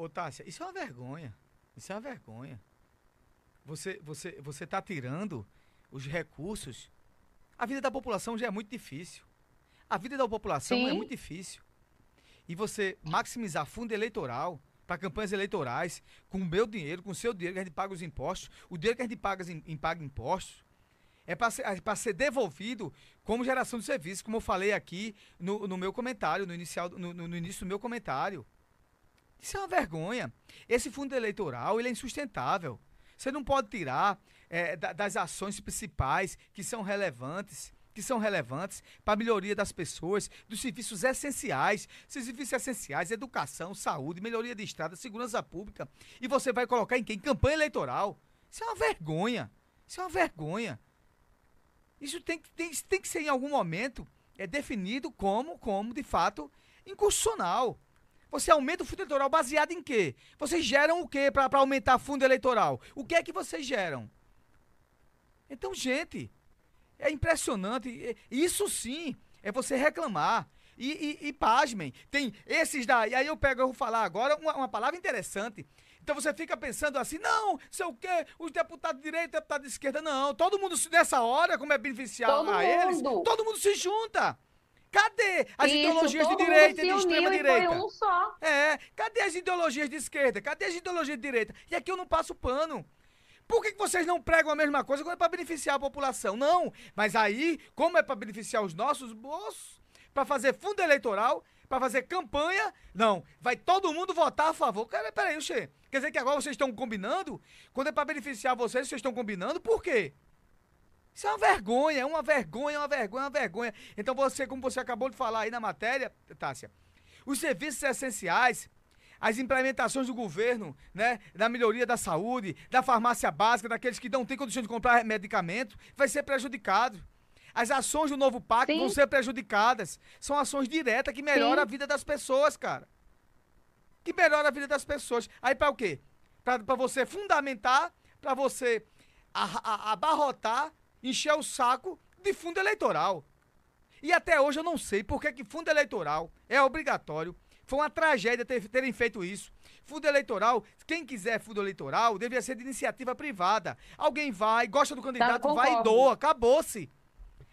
ô, ô Tássia, isso é uma vergonha. Isso é uma vergonha. Você, você, você tá tirando os recursos. A vida da população já é muito difícil. A vida da população é Sim. muito difícil. E você maximizar fundo eleitoral para campanhas eleitorais, com o meu dinheiro, com o seu dinheiro que a gente paga os impostos, o dinheiro que a gente paga em, em paga impostos, é para ser, é pra ser devolvido como geração de serviço, como eu falei aqui no, no meu comentário, no, inicial, no, no- no início do meu comentário. Isso é uma vergonha. Esse fundo eleitoral ele é insustentável. Você não pode tirar da- das ações principais que são relevantes, que são relevantes para a melhoria das pessoas, dos serviços essenciais, serviços essenciais, educação, saúde, melhoria de estrada, segurança pública, e você vai colocar em quem? Campanha eleitoral. Isso é uma vergonha. Isso é uma vergonha. Isso tem, que- tem, tem que ser em algum momento é definido como, como de fato, inconstitucional. Você aumenta o fundo eleitoral baseado em quê? Vocês geram o quê para aumentar fundo eleitoral? O que é que vocês geram? Então, gente, é impressionante. Isso sim é você reclamar. E, e, e pasmem, tem esses daí. Aí eu pego, eu vou falar agora uma, uma palavra interessante. Então você fica pensando assim, não, sei o quê, os deputados de direita, deputados de esquerda, não. Todo mundo, nessa hora, como é beneficiar Todo a eles, mundo. todo mundo se junta. Cadê as Isso, ideologias de direita e de extrema direita? Um só. É, cadê as ideologias de esquerda? Cadê as ideologias de direita? E aqui eu não passo pano. Por que, que vocês não pregam a mesma coisa quando é para beneficiar a população? Não, mas aí, como é para beneficiar os nossos bolsos, para fazer fundo eleitoral, para fazer campanha, não, vai todo mundo votar a favor. Cara, peraí, Xê, quer dizer que agora vocês estão combinando? Quando é para beneficiar vocês, vocês estão combinando? Por quê? Isso é uma vergonha, é uma vergonha, é uma vergonha, é uma vergonha. Então você, como você acabou de falar aí na matéria, Tássia, os serviços essenciais, as implementações do governo, né, da melhoria da saúde, da farmácia básica, daqueles que não têm condição de comprar medicamento, vai ser prejudicado. As ações do novo pacto Sim. vão ser prejudicadas. São ações diretas que melhoram Sim. a vida das pessoas, cara. Que melhora a vida das pessoas. Aí para o quê? Para você fundamentar, para você abarrotar, encher o saco de fundo eleitoral. E até hoje eu não sei por que, fundo eleitoral é obrigatório. Foi uma tragédia ter- terem feito isso. Fundo eleitoral, quem quiser fundo eleitoral, deveria ser de iniciativa privada. Alguém vai, gosta do candidato, vai e doa, acabou-se.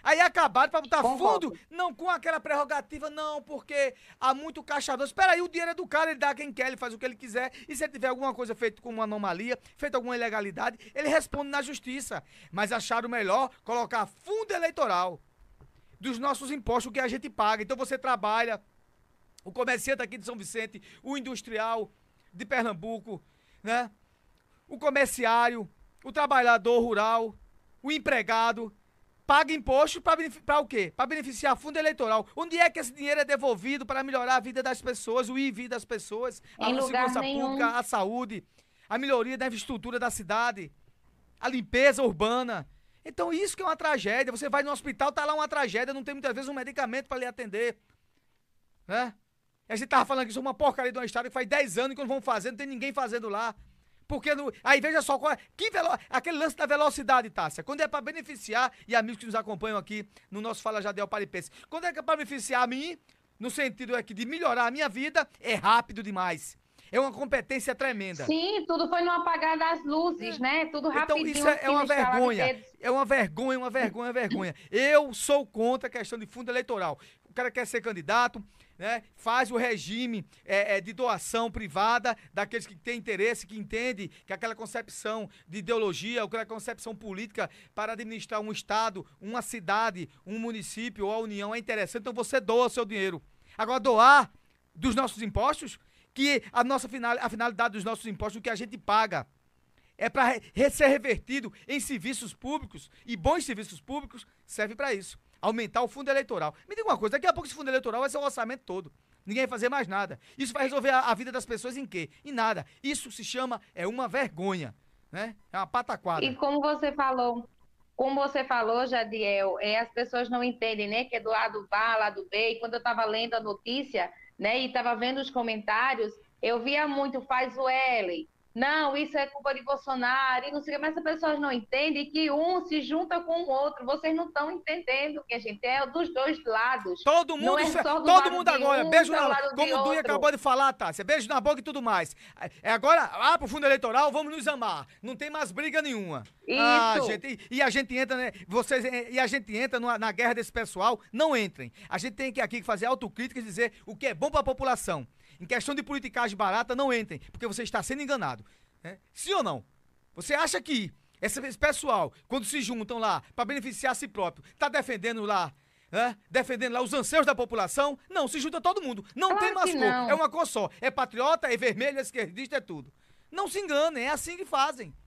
Aí acabaram pra botar Concordo. fundo, não com aquela prerrogativa, não, porque há muito caixador. Espera aí, o dinheiro é do cara, ele dá quem quer, ele faz o que ele quiser. E se ele tiver alguma coisa feita com uma anomalia, feita alguma ilegalidade, ele responde na justiça. Mas acharam melhor colocar fundo eleitoral dos nossos impostos, que a gente paga. Então você trabalha, o comerciante aqui de São Vicente, o industrial de Pernambuco, né? O comerciário, o trabalhador rural, o empregado, paga imposto para o quê? Para beneficiar fundo eleitoral. Onde é que esse dinheiro é devolvido para melhorar a vida das pessoas, o IV das pessoas, a Em segurança nenhum. pública, a saúde, a melhoria da infraestrutura da cidade, a limpeza urbana. Então isso que é uma tragédia. Você vai no hospital, tá lá uma tragédia, não tem muitas vezes um medicamento para lhe atender. Né? E a gente tava falando que isso é uma porcaria de uma estrada que faz 10 anos que não vão fazer, não tem ninguém fazendo lá. Porque no, aí veja só qual é, que velo, aquele lance da velocidade, Tássia. Quando é para beneficiar, e amigos que nos acompanham aqui no nosso Fala Jadel Paripense, quando é que é para beneficiar a mim, no sentido aqui de melhorar a minha vida, é rápido demais. É uma competência tremenda. Sim, tudo foi no apagar das luzes, né? Tudo Então rapidinho. isso é, é assim, uma vergonha. É uma vergonha, uma vergonha, uma vergonha. Eu sou contra a questão de fundo eleitoral. O cara quer ser candidato, né? Faz o regime é, é, de doação privada daqueles que têm interesse, que entende que aquela concepção de ideologia, aquela concepção política para administrar um estado, uma cidade, um município ou a União é interessante. Então você doa o seu dinheiro. Agora doar dos nossos impostos, que a nossa final, a finalidade dos nossos impostos, o que a gente paga é para ser revertido em serviços públicos e bons serviços públicos serve para isso. Aumentar o fundo eleitoral. Me diga uma coisa, daqui a pouco esse fundo eleitoral vai ser o orçamento todo. Ninguém vai fazer mais nada. Isso vai resolver a, a vida das pessoas em quê? Em nada. Isso se chama é uma vergonha, né? É uma pataquada. E como você falou, como você falou, Jadiel, é, as pessoas não entendem, né? Que é do lado A, lado B. E quando eu estava lendo a notícia, né? E estava vendo os comentários, eu via muito, faz o L, não, isso é culpa de Bolsonaro, e não sei o que, mas as pessoas não entendem que um se junta com o outro. Vocês não estão entendendo que a gente é dos dois lados. Todo mundo, é todo mundo agora, um, beijo na boca, como o Duia acabou de falar, Tássia, beijo na boca e tudo mais. É agora, ah, pro fundo eleitoral, vamos nos amar. Não tem mais briga nenhuma. Isso. Ah, gente, e, e, a gente entra, né, vocês, e a gente entra numa, na guerra desse pessoal, não entrem. A gente tem que aqui fazer autocrítica e dizer o que é bom para a população. Em questão de politicagem barata, não entrem, porque você está sendo enganado. Né? Sim ou não? Você acha que esse pessoal, quando se juntam lá para beneficiar a si próprio, está defendendo lá é? defendendo lá os anseios da população. Não, se junta todo mundo. Não claro tem mais cor. É uma cor só. É patriota, é vermelho, é esquerdista, é tudo. Não se enganem, é assim que fazem.